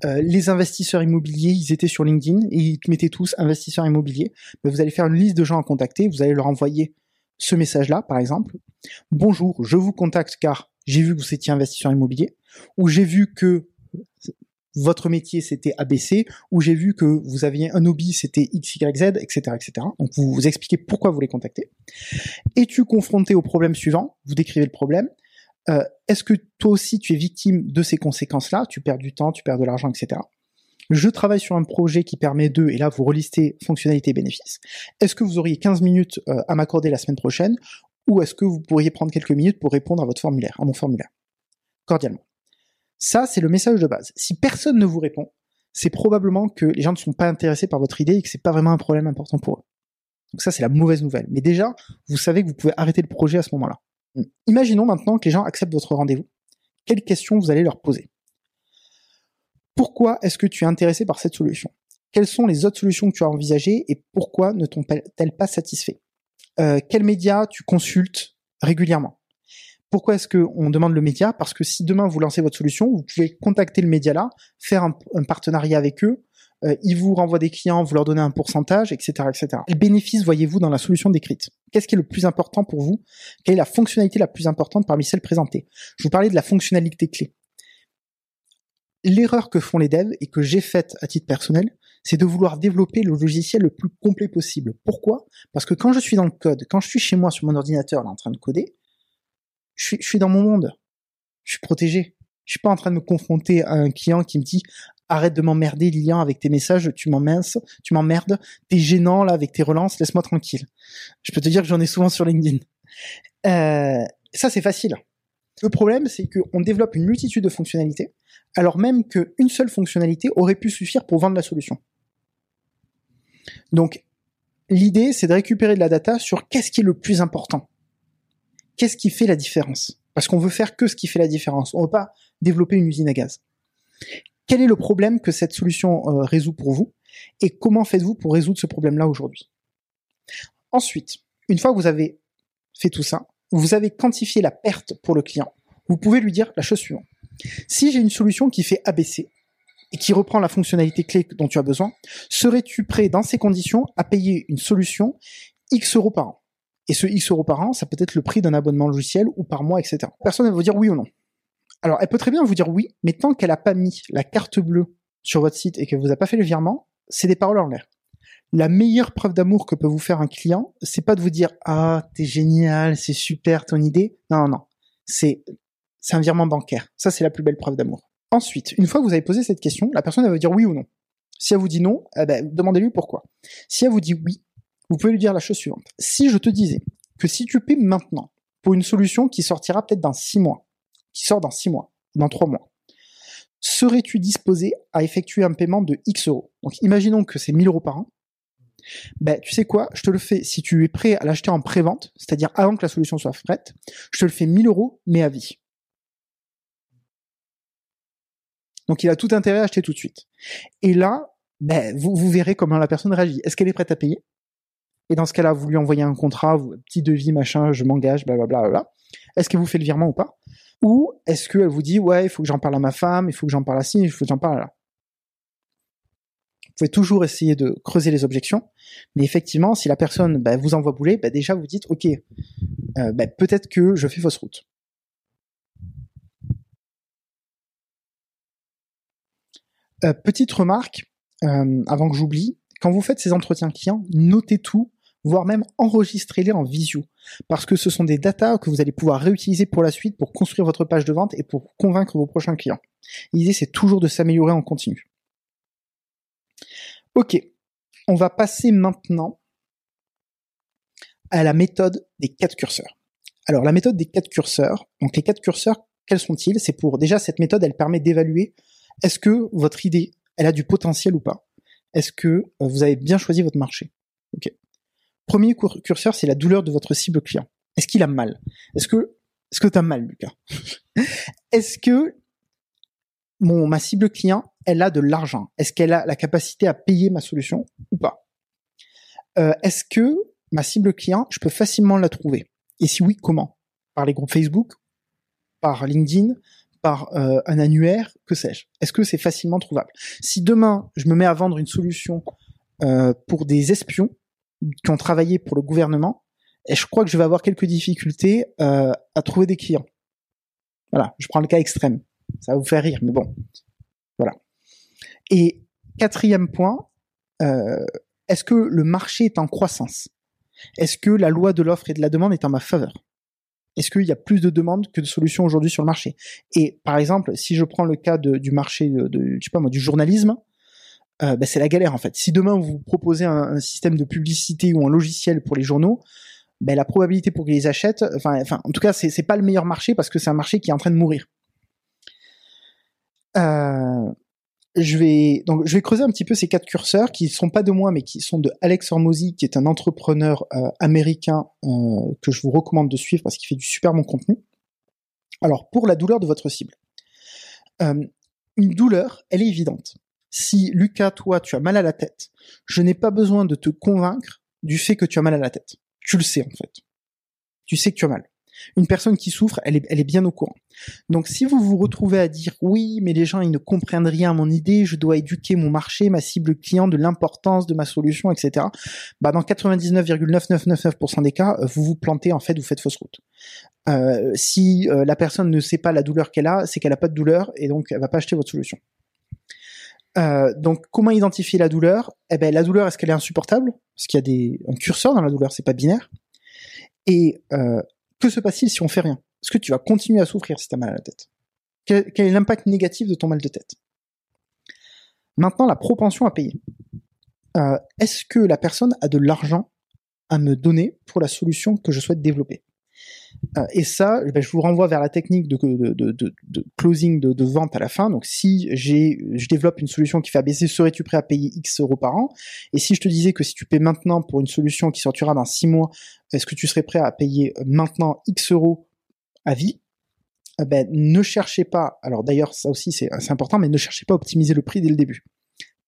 euh, les investisseurs immobiliers, ils étaient sur LinkedIn et ils mettaient tous investisseurs immobiliers, ben, vous allez faire une liste de gens à contacter, vous allez leur envoyer ce message-là, par exemple. Bonjour, je vous contacte car j'ai vu que vous étiez investisseur immobilier, ou j'ai vu que votre métier c'était ABC, ou j'ai vu que vous aviez un hobby c'était XYZ, etc., etc. Donc vous vous expliquez pourquoi vous les contactez. Es-tu confronté au problème suivant? Vous décrivez le problème. Euh, est-ce que toi aussi tu es victime de ces conséquences-là? Tu perds du temps, tu perds de l'argent, etc. Je travaille sur un projet qui permet de, et là vous relistez fonctionnalités et bénéfices. Est-ce que vous auriez 15 minutes euh, à m'accorder la semaine prochaine? Ou est-ce que vous pourriez prendre quelques minutes pour répondre à votre formulaire, à mon formulaire? Cordialement. Ça, c'est le message de base. Si personne ne vous répond, c'est probablement que les gens ne sont pas intéressés par votre idée et que c'est pas vraiment un problème important pour eux. Donc ça, c'est la mauvaise nouvelle. Mais déjà, vous savez que vous pouvez arrêter le projet à ce moment-là. Imaginons maintenant que les gens acceptent votre rendez-vous. Quelles questions vous allez leur poser? Pourquoi est-ce que tu es intéressé par cette solution? Quelles sont les autres solutions que tu as envisagées et pourquoi ne t'ont-elles pas satisfait? Euh, Quels médias tu consultes régulièrement? Pourquoi est-ce qu'on demande le média? Parce que si demain vous lancez votre solution, vous pouvez contacter le média là, faire un, partenariat avec eux, euh, ils vous renvoient des clients, vous leur donnez un pourcentage, etc., etc. Quel bénéfice voyez-vous dans la solution décrite? Qu'est-ce qui est le plus important pour vous? Quelle est la fonctionnalité la plus importante parmi celles présentées? Je vous parlais de la fonctionnalité clé. L'erreur que font les devs et que j'ai faite à titre personnel, c'est de vouloir développer le logiciel le plus complet possible. Pourquoi? Parce que quand je suis dans le code, quand je suis chez moi sur mon ordinateur là, en train de coder, je suis, je dans mon monde. Je suis protégé. Je suis pas en train de me confronter à un client qui me dit arrête de m'emmerder Lilian avec tes messages, tu m'emmerdes, tu m'emmerdes, t'es gênant là avec tes relances, laisse-moi tranquille. Je peux te dire que j'en ai souvent sur LinkedIn. Euh, ça c'est facile. Le problème c'est qu'on développe une multitude de fonctionnalités, alors même qu'une seule fonctionnalité aurait pu suffire pour vendre la solution. Donc l'idée c'est de récupérer de la data sur qu'est-ce qui est le plus important. Qu'est-ce qui fait la différence? Parce qu'on veut faire que ce qui fait la différence. On veut pas développer une usine à gaz. Quel est le problème que cette solution euh, résout pour vous? Et comment faites-vous pour résoudre ce problème-là aujourd'hui? Ensuite, une fois que vous avez fait tout ça, vous avez quantifié la perte pour le client. Vous pouvez lui dire la chose suivante. Si j'ai une solution qui fait ABC et qui reprend la fonctionnalité clé dont tu as besoin, serais-tu prêt dans ces conditions à payer une solution X euros par an? Et ce X euros par an, ça peut être le prix d'un abonnement logiciel ou par mois, etc. Personne ne va vous dire oui ou non. Alors, elle peut très bien vous dire oui, mais tant qu'elle n'a pas mis la carte bleue sur votre site et qu'elle vous a pas fait le virement, c'est des paroles en l'air. La meilleure preuve d'amour que peut vous faire un client, c'est pas de vous dire ah t'es génial, c'est super ton idée. Non non non, c'est c'est un virement bancaire. Ça c'est la plus belle preuve d'amour. Ensuite, une fois que vous avez posé cette question, la personne elle va dire oui ou non. Si elle vous dit non, eh ben, demandez-lui pourquoi. Si elle vous dit oui, vous pouvez lui dire la chose suivante. Si je te disais que si tu paies maintenant pour une solution qui sortira peut-être dans six mois, qui sort dans 6 mois, dans 3 mois, serais-tu disposé à effectuer un paiement de X euros? Donc imaginons que c'est 1000 euros par an. Ben, tu sais quoi, je te le fais si tu es prêt à l'acheter en pré-vente, c'est-à-dire avant que la solution soit prête, je te le fais 1000 euros, mais à vie. Donc il a tout intérêt à acheter tout de suite. Et là, ben, vous, verrez comment la personne réagit. Est-ce qu'elle est prête à payer? Et dans ce cas-là, vous lui envoyez un contrat, petit devis, machin, je m'engage, blablabla. Bla, Est-ce qu'elle vous fait le virement ou pas? Ou est-ce qu'elle vous dit, ouais, il faut que j'en parle à ma femme, il faut que j'en parle à ci, il faut que j'en parle à là? Vous pouvez toujours essayer de creuser les objections, mais effectivement, si la personne bah, vous envoie bouler, bah, déjà vous dites, ok, euh, bah, peut-être que je fais fausse route. Euh, petite remarque, euh, avant que j'oublie, quand vous faites ces entretiens clients, notez tout voire même enregistrer-les en visio. Parce que ce sont des datas que vous allez pouvoir réutiliser pour la suite pour construire votre page de vente et pour convaincre vos prochains clients. L'idée, c'est toujours de s'améliorer en continu. Ok, on va passer maintenant à la méthode des quatre curseurs. Alors, la méthode des quatre curseurs, donc les quatre curseurs, quels sont-ils? C'est pour, déjà, cette méthode, elle permet d'évaluer est-ce que votre idée, elle a du potentiel ou pas? Est-ce que euh, vous avez bien choisi votre marché? Ok. Premier curseur, c'est la douleur de votre cible client. Est-ce qu'il a mal? Est-ce que est-ce que t'as mal, Lucas? Est-ce que mon ma cible client, elle a de l'argent. Est-ce qu'elle a la capacité à payer ma solution ou pas? Euh, Est-ce que ma cible client, je peux facilement la trouver? Et si oui, comment? Par les groupes Facebook? Par LinkedIn? Par euh, un annuaire, que sais-je? Est-ce que c'est facilement trouvable? Si demain je me mets à vendre une solution euh, pour des espions, qui ont travaillé pour le gouvernement, je crois que je vais avoir quelques difficultés à trouver des clients. Voilà, je prends le cas extrême. Ça va vous faire rire, mais bon, voilà. Et quatrième point, euh, est-ce que le marché est en croissance? Est-ce que la loi de l'offre et de la demande est en ma faveur? Est-ce qu'il y a plus de demandes que de solutions aujourd'hui sur le marché? Et par exemple, si je prends le cas du marché de, je sais pas moi, du journalisme, euh, bah, c'est la galère en fait. Si demain vous proposez un, système de publicité ou un logiciel pour les journaux, bah, la probabilité pour qu'ils les achètent, enfin, enfin, en tout cas, c'est pas le meilleur marché parce que c'est un marché qui est en train de mourir. Euh, je vais donc je vais creuser un petit peu ces quatre curseurs qui sont pas de moi mais qui sont de Alex Hormozy qui est un entrepreneur euh, américain euh, que je vous recommande de suivre parce qu'il fait du super bon contenu. Alors pour la douleur de votre cible, euh, une douleur, elle est évidente. Si Lucas, toi, tu as mal à la tête, je n'ai pas besoin de te convaincre du fait que tu as mal à la tête. Tu le sais en fait. Tu sais que tu as mal. Une personne qui souffre, elle est, elle est bien au courant. Donc si vous vous retrouvez à dire oui, mais les gens ils ne comprennent rien à mon idée, je dois éduquer mon marché, ma cible client de l'importance de ma solution, etc. Bah dans 99,9999% des cas, vous vous plantez en fait, vous faites fausse route. Euh, si euh, la personne ne sait pas la douleur qu'elle a, c'est qu'elle a pas de douleur et donc elle va pas acheter votre solution. Euh, donc, comment identifier la douleur? Eh ben, la douleur, est-ce qu'elle est insupportable? Parce qu'il y a des un curseur dans la douleur, c'est pas binaire. Et euh, que se passe-t-il si on fait rien? Est-ce que tu vas continuer à souffrir si tu as mal à la tête? Quel, est l'impact négatif de ton mal de tête? Maintenant, la propension à payer. Euh, est-ce que la personne a de l'argent à me donner pour la solution que je souhaite développer? Et ça, ben, je vous renvoie vers la technique de, closing de, vente à la fin. Donc, si j'ai, je développe une solution qui fait baisser, serais-tu prêt à payer X euros par an? Et si je te disais que si tu paies maintenant pour une solution qui sortira dans 6 mois, est-ce que tu serais prêt à payer maintenant X euros à vie? Eh ben, ne cherchez pas, alors d'ailleurs ça aussi c'est important, mais ne cherchez pas à optimiser le prix dès le début.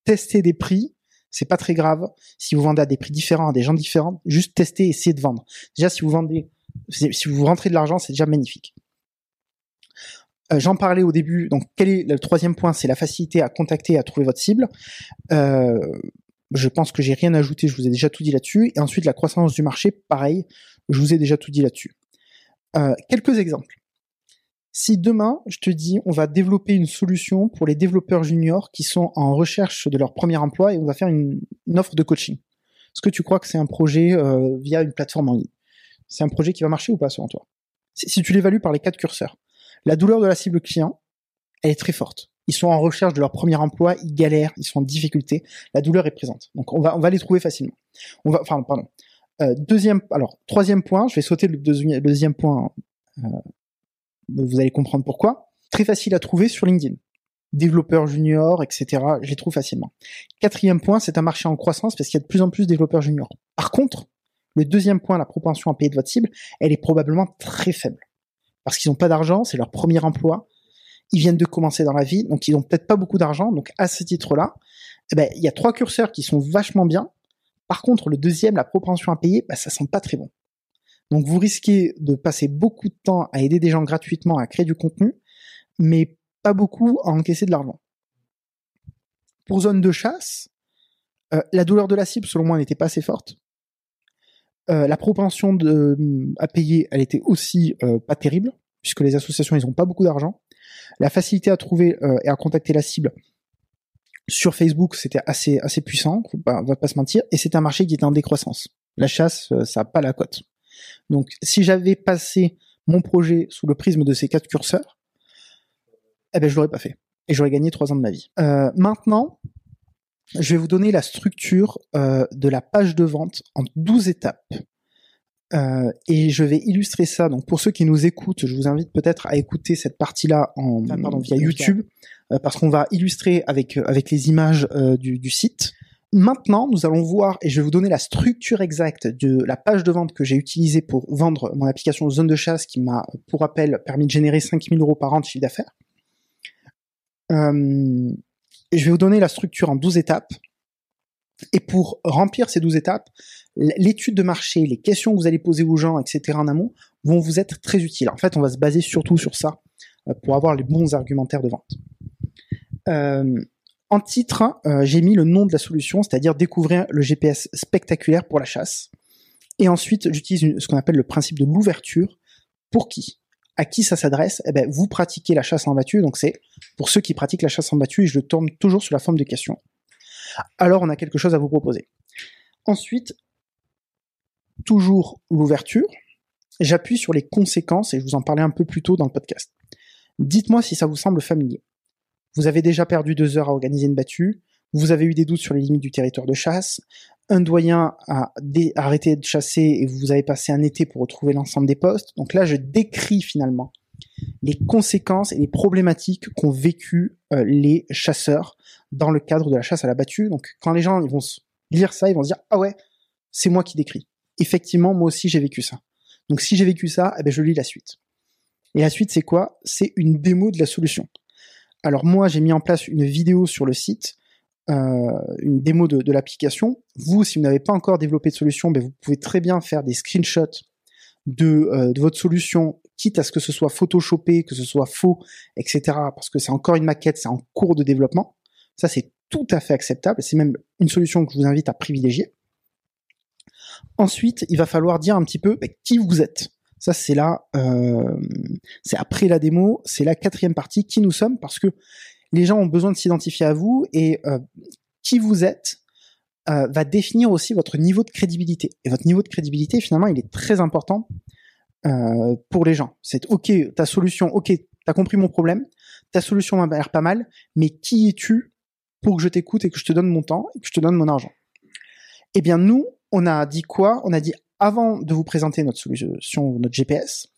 Testez des prix, c'est pas très grave. Si vous vendez à des prix différents, à des gens différents, juste testez, essayez de vendre. Déjà, si vous vendez si vous rentrez de l'argent, c'est déjà magnifique. Euh, j'en parlais au début. Donc, quel est le troisième point C'est la facilité à contacter et à trouver votre cible. Euh, je pense que j'ai rien ajouté. Je vous ai déjà tout dit là-dessus. Et ensuite, la croissance du marché, pareil. Je vous ai déjà tout dit là-dessus. Euh, quelques exemples. Si demain, je te dis, on va développer une solution pour les développeurs juniors qui sont en recherche de leur premier emploi et on va faire une, offre de coaching. Est-ce que tu crois que c'est un projet via une plateforme en ligne? C'est un projet qui va marcher ou pas selon toi? Si tu l'évalues par les quatre curseurs, la douleur de la cible client, elle est très forte. Ils sont en recherche de leur premier emploi, ils galèrent, ils sont en difficulté, la douleur est présente. Donc on va, on va les trouver facilement. On va, enfin, pardon. Euh, deuxième, alors troisième point, je vais sauter le deuxième, point. Euh, vous allez comprendre pourquoi. Très facile à trouver sur LinkedIn. Développeurs juniors, etc. Je les trouve facilement. Quatrième point, c'est un marché en croissance parce qu'il y a de plus en plus de développeurs juniors. Par contre, le deuxième point, la propension à payer de votre cible, elle est probablement très faible. Parce qu'ils n'ont pas d'argent, c'est leur premier emploi, ils viennent de commencer dans la vie, donc ils n'ont peut-être pas beaucoup d'argent. Donc à ce titre-là, eh ben, il y a trois curseurs qui sont vachement bien. Par contre, le deuxième, la propension à payer, bah, ça sent pas très bon. Donc vous risquez de passer beaucoup de temps à aider des gens gratuitement à créer du contenu, mais pas beaucoup à encaisser de l'argent. Pour zone de chasse, euh, la douleur de la cible, selon moi, n'était pas assez forte. Euh, la propension à payer, elle était aussi euh, pas terrible, puisque les associations, ils ont pas beaucoup d'argent. La facilité à trouver euh, et à contacter la cible sur Facebook, c'était assez assez puissant, on va pas se mentir, et c'est un marché qui est en décroissance. La chasse, ça a pas la cote. Donc, si j'avais passé mon projet sous le prisme de ces quatre curseurs, eh ben je l'aurais pas fait et j'aurais gagné trois ans de ma vie. maintenant, je vais vous donner la structure euh, de la page de vente en 12 étapes. Euh, et je vais illustrer ça. Donc pour ceux qui nous écoutent, je vous invite peut-être à écouter cette partie-là en ah, pardon, via YouTube, euh, parce qu'on va illustrer avec avec les images du, du, site. Maintenant, nous allons voir et je vais vous donner la structure exacte de la page de vente que j'ai utilisée pour vendre mon application Zone de chasse, qui m'a, pour rappel, permis de générer 5000 euros par an de chiffre d'affaires. Euh, je vais vous donner la structure en 12 étapes. Et pour remplir ces 12 étapes, l'étude de marché, les questions que vous allez poser aux gens, etc. en amont, vont vous être très utiles. En fait, on va se baser surtout sur ça euh, pour avoir les bons argumentaires de vente. Euh, en titre, euh, j'ai mis le nom de la solution, c'est-à-dire découvrir le GPS spectaculaire pour la chasse. Et ensuite, j'utilise ce qu'on appelle le principe de l'ouverture. Pour qui? À qui ça s'adresse Eh ben, vous pratiquez la chasse en battue, donc c'est pour ceux qui pratiquent la chasse en battue, et je le tourne toujours sous la forme de questions. Alors, on a quelque chose à vous proposer. Ensuite, toujours l'ouverture. J'appuie sur les conséquences, et je vous en parlais un peu plus tôt dans le podcast. Dites-moi si ça vous semble familier. Vous avez déjà perdu deux heures à organiser une battue, vous avez eu des doutes sur les limites du territoire de chasse, un doyen a arrêté de chasser et vous avez passé un été pour retrouver l'ensemble des postes. Donc là, je décris finalement les conséquences et les problématiques qu'ont vécu euh, les chasseurs dans le cadre de la chasse à la battue. Donc quand les gens ils vont lire ça, ils vont se dire ah ouais, c'est moi qui décris. Effectivement, moi aussi j'ai vécu ça. Donc si j'ai vécu ça, eh ben je lis la suite. Et la suite c'est quoi? C'est une démo de la solution. Alors moi j'ai mis en place une vidéo sur le site, une démo de, l'application. Vous, si vous n'avez pas encore développé de solution, ben vous pouvez très bien faire des screenshots de, euh, de votre solution quitte à ce que ce soit photoshopé, que ce soit faux, etc. Parce que c'est encore une maquette, c'est en cours de développement. Ça, c'est tout à fait acceptable. C'est même une solution que je vous invite à privilégier. Ensuite, il va falloir dire un petit peu bah, qui vous êtes. Ça, euh, c'est après la démo, c'est la quatrième partie, qui nous sommes, parce que les gens ont besoin de s'identifier à vous et euh, qui vous êtes euh, va définir aussi votre niveau de crédibilité. Et votre niveau de crédibilité, finalement, il est très important euh, pour les gens. C'est ok, ta solution, ok, t'as compris mon problème, ta solution m'a l'air pas mal, mais qui es-tu pour que je t'écoute et que je te donne mon temps et que je te donne mon argent? Eh bien, nous, on a dit quoi? On a dit avant de vous présenter notre solution, notre GPS,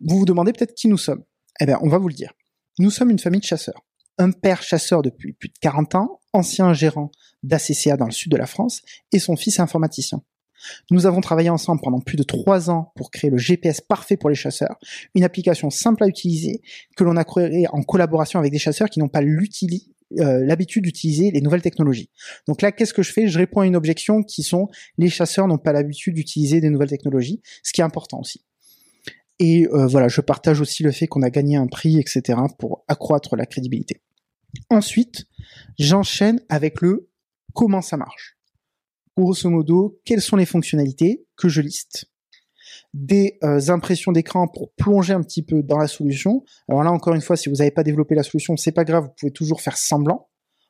vous vous demandez peut-être qui nous sommes. Eh bien, on va vous le dire. Nous sommes une famille de chasseurs. Un père chasseur depuis plus de 40 ans, ancien gérant d'ACCA dans le sud de la France, et son fils informaticien. Nous avons travaillé ensemble pendant plus de trois ans pour créer le GPS parfait pour les chasseurs, une application simple à utiliser que l'on a créée en collaboration avec des chasseurs qui n'ont pas euh, l'habitude d'utiliser les nouvelles technologies. Donc là, qu'est-ce que je fais? Je réponds à une objection qui sont les chasseurs n'ont pas l'habitude d'utiliser des nouvelles technologies, ce qui est important aussi. Et euh, voilà, je partage aussi le fait qu'on a gagné un prix, etc., pour accroître la crédibilité. Ensuite, j'enchaîne avec le comment ça marche. Grosso modo, quelles sont les fonctionnalités que je liste, des euh, impressions d'écran pour plonger un petit peu dans la solution. Alors là, encore une fois, si vous n'avez pas développé la solution, c'est pas grave, vous pouvez toujours faire semblant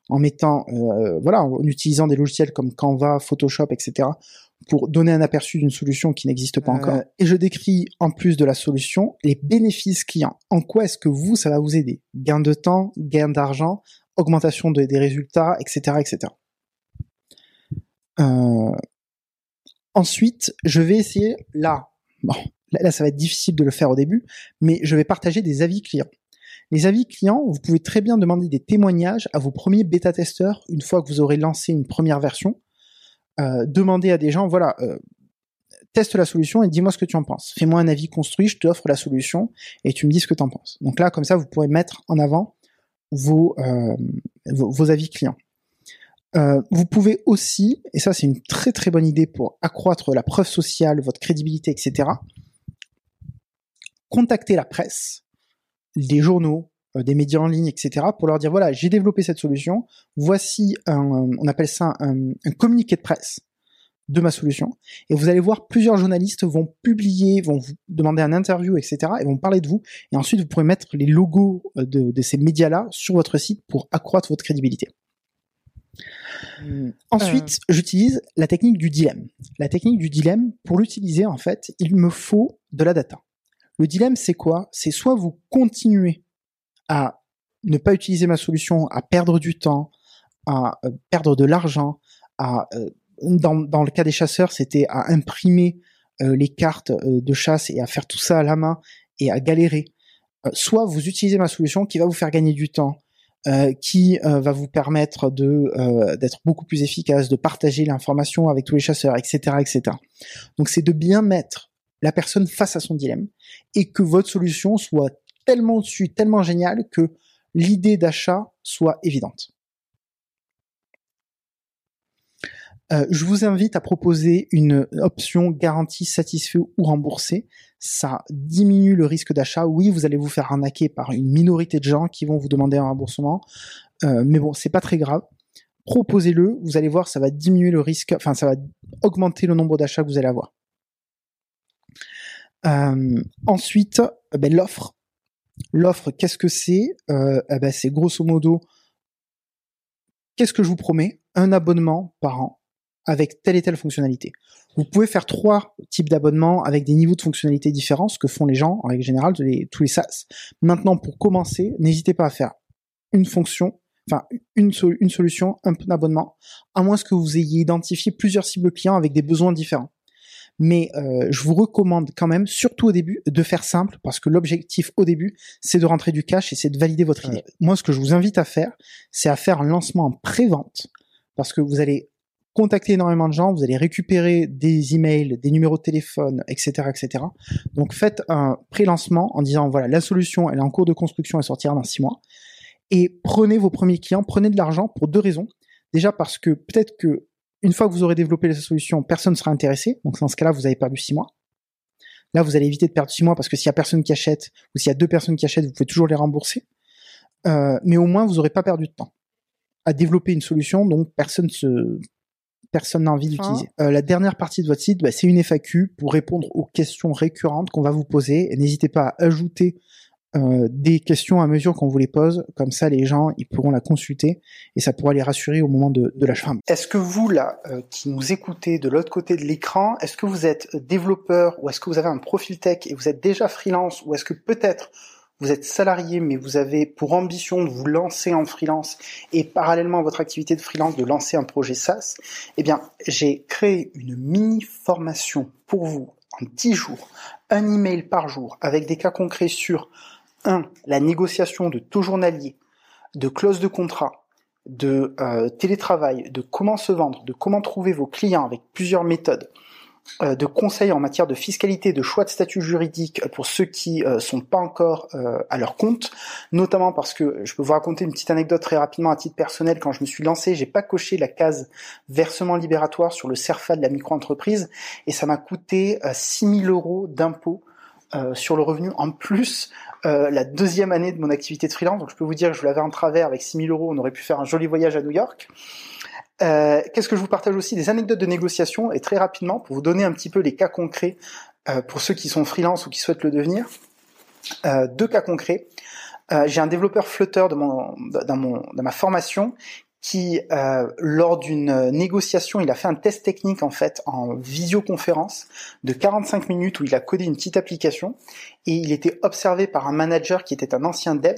en mettant, euh, voilà, en utilisant des logiciels comme Canva, Photoshop, etc., pour donner un aperçu d'une solution qui n'existe pas encore. Euh, et je décris, en plus de la solution, les bénéfices clients. En quoi est-ce que vous, ça va vous aider? Gain de temps, gain d'argent, augmentation des résultats, etc., etc. Euh, ensuite, je vais essayer là. Bon, là, ça va être difficile de le faire au début, mais je vais partager des avis clients. Les avis clients, vous pouvez très bien demander des témoignages à vos premiers bêta-testeurs une fois que vous aurez lancé une première version. Euh, demandez à des gens, voilà, euh, teste la solution et dis-moi ce que tu en penses. Fais-moi un avis construit, je t'offre la solution et tu me dis ce que tu en penses. Donc là, comme ça, vous pourrez mettre en avant vos, euh, avis clients. Vous pouvez aussi, et ça c'est une très très bonne idée pour accroître la preuve sociale, votre crédibilité, etc., contacter la presse, des journaux, euh, des médias en ligne, etc., pour leur dire, voilà, j'ai développé cette solution, voici un, on appelle ça un, un communiqué de presse de ma solution. Et vous allez voir, plusieurs journalistes vont publier, vont vous demander un interview, etc., et vont parler de vous. Et ensuite, vous pourrez mettre les logos euh, de, de ces médias-là sur votre site pour accroître votre crédibilité. Hmm. Ensuite, euh. j'utilise la technique du dilemme. La technique du dilemme, pour l'utiliser, en fait, il me faut de la data. Le dilemme, c'est quoi? C'est soit vous continuez à ne pas utiliser ma solution, à perdre du temps, à euh, perdre de l'argent, euh, dans, le cas des chasseurs, c'était à imprimer les cartes de chasse et à faire tout ça à la main et à galérer. soit vous utilisez ma solution qui va vous faire gagner du temps, euh, qui euh, va vous permettre euh, d'être beaucoup plus efficace, de partager l'information avec tous les chasseurs, etc., etc. Donc c'est de bien mettre la personne face à son dilemme et que votre solution soit tellement au-dessus, tellement géniale que l'idée d'achat soit évidente. Euh, je vous invite à proposer une option garantie satisfait ou remboursé. Ça diminue le risque d'achat. Oui, vous allez vous faire arnaquer par une minorité de gens qui vont vous demander un remboursement, euh, mais bon, c'est pas très grave. Proposez-le, vous allez voir, ça va diminuer le risque, enfin, ça va augmenter le nombre d'achats que vous allez avoir. Euh, ensuite, ben, l'offre. L'offre, qu'est-ce que c'est? Eh ben, C'est grosso modo, qu'est-ce que je vous promets? Un abonnement par an avec telle et telle fonctionnalité. Vous pouvez faire trois types d'abonnements avec des niveaux de fonctionnalité différents, ce que font les gens en règle générale, tous les SaaS. Maintenant, pour commencer, n'hésitez pas à faire une fonction, enfin une solution, un abonnement, à moins que vous ayez identifié plusieurs cibles clients avec des besoins différents. Mais euh, je vous recommande quand même, surtout au début, de faire simple parce que l'objectif au début, c'est de rentrer du cash et c'est de valider votre idée. Moi, ce que je vous invite à faire, c'est à faire un lancement en pré-vente parce que vous allez contacter énormément de gens, vous allez récupérer des emails, des numéros de téléphone, etc., etc. Donc faites un pré-lancement en disant voilà la solution elle est en cours de construction, elle sortira dans six mois et prenez vos premiers clients, prenez de l'argent pour deux raisons. Déjà parce que peut-être que une fois que vous aurez développé la solution, personne ne sera intéressé. Donc dans ce cas-là, vous avez perdu six mois. Là, vous allez éviter de perdre six mois parce que s'il y a personne qui achète ou s'il y a deux personnes qui achètent, vous pouvez toujours les rembourser. Euh, mais au moins, vous n'aurez pas perdu de temps à développer une solution dont personne se personne n'a envie d'utiliser. Euh, la dernière partie de votre site, bah, c'est une FAQ pour répondre aux questions récurrentes qu'on va vous poser. N'hésitez pas à ajouter euh, des questions à mesure qu'on vous les pose. Comme ça, les gens, ils pourront la consulter et ça pourra les rassurer au moment de, de l'achat. Est-ce que vous, là, euh, qui nous écoutez de l'autre côté de l'écran, est-ce que vous êtes développeur ou est-ce que vous avez un profil tech et vous êtes déjà freelance ou est-ce que peut-être vous êtes salarié, mais vous avez pour ambition de vous lancer en freelance et parallèlement à votre activité de freelance de lancer un projet SaaS, eh bien, j'ai créé une mini formation pour vous en 10 jours, un email par jour avec des cas concrets sur 1. La négociation de taux journalier, de clauses de contrat, de euh, télétravail, de comment se vendre, de comment trouver vos clients avec plusieurs méthodes, euh, de conseils en matière de fiscalité, de choix de statut juridique pour ceux qui euh, sont pas encore euh, à leur compte, notamment parce que je peux vous raconter une petite anecdote très rapidement à titre personnel. Quand je me suis lancé, j'ai pas coché la case versement libératoire sur le CERFA de la micro-entreprise et ça m'a coûté 6000 euros d'impôts sur le revenu en plus la deuxième année de mon activité de freelance. Donc je peux vous dire que je l'avais en travers avec 6000 euros, on aurait pu faire un joli voyage à New York. Euh, qu'est-ce que je vous partage aussi Des anecdotes de négociation et très rapidement pour vous donner un petit peu les cas concrets euh, pour ceux qui sont freelance ou qui souhaitent le devenir. Euh, deux cas concrets. J'ai un développeur Flutter dans ma formation qui, lors d'une négociation, il a fait un test technique en fait en visioconférence de 45 minutes où il a codé une petite application et il était observé par un manager qui était un ancien dev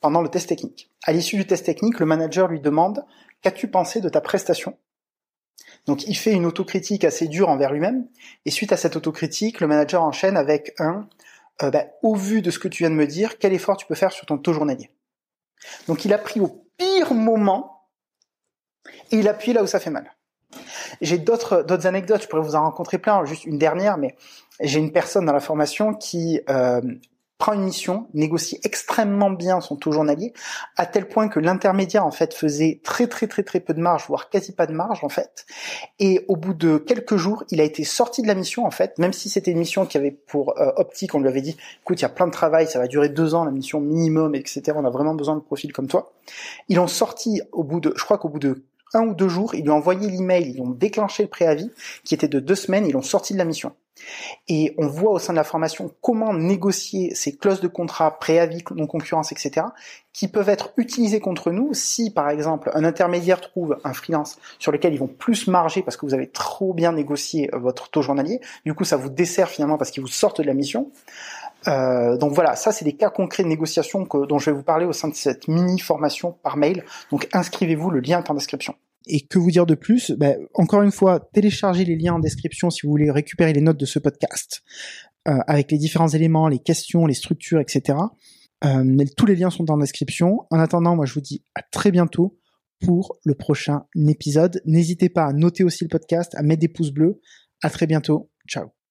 pendant le test technique. À l'issue du test technique, le manager lui demande Qu'as-tu pensé de ta prestation? Donc il fait une autocritique assez dure envers lui-même, et suite à cette autocritique, le manager enchaîne avec un euh, bah, au vu de ce que tu viens de me dire, quel effort tu peux faire sur ton taux journalier? Donc il a pris au pire moment il appuie là où ça fait mal. J'ai d'autres d'autres anecdotes, je pourrais vous en rencontrer plein, juste une dernière, mais j'ai une personne dans la formation qui euh, prend une mission, négocie extrêmement bien son taux journalier, à tel point que l'intermédiaire en fait faisait très très très très peu de marge, voire quasi pas de marge en fait. Et au bout de quelques jours, il a été sorti de la mission en fait, même si c'était une mission qui avait pour euh, optique, on lui avait dit, écoute, il y a plein de travail, ça va durer deux ans la mission minimum, etc. On a vraiment besoin de profils comme toi. Ils l'ont sorti au bout de, je crois qu'au bout de un ou deux jours, ils lui ont envoyé l'email, ils ont déclenché le préavis, qui était de deux semaines, ils l'ont sorti de la mission. Et on voit au sein de la formation comment négocier ces clauses de contrat, préavis, non-concurrence, etc., qui peuvent être utilisées contre nous si, par exemple, un intermédiaire trouve un freelance sur lequel ils vont plus marger parce que vous avez trop bien négocié votre taux journalier. Du coup, ça vous dessert finalement parce qu'ils vous sortent de la mission. Euh, donc voilà, ça c'est des cas concrets de négociation dont je vais vous parler au sein de cette mini formation par mail. Donc inscrivez-vous, le lien est en description. Et que vous dire de plus? Ben, Encore une fois, téléchargez les liens en description si vous voulez récupérer les notes de ce podcast euh, avec les différents éléments, les questions, les structures, etc. Euh, tous les liens sont en description. En attendant, moi je vous dis à très bientôt pour le prochain épisode. N'hésitez pas à noter aussi le podcast, à mettre des pouces bleus. À très bientôt. Ciao.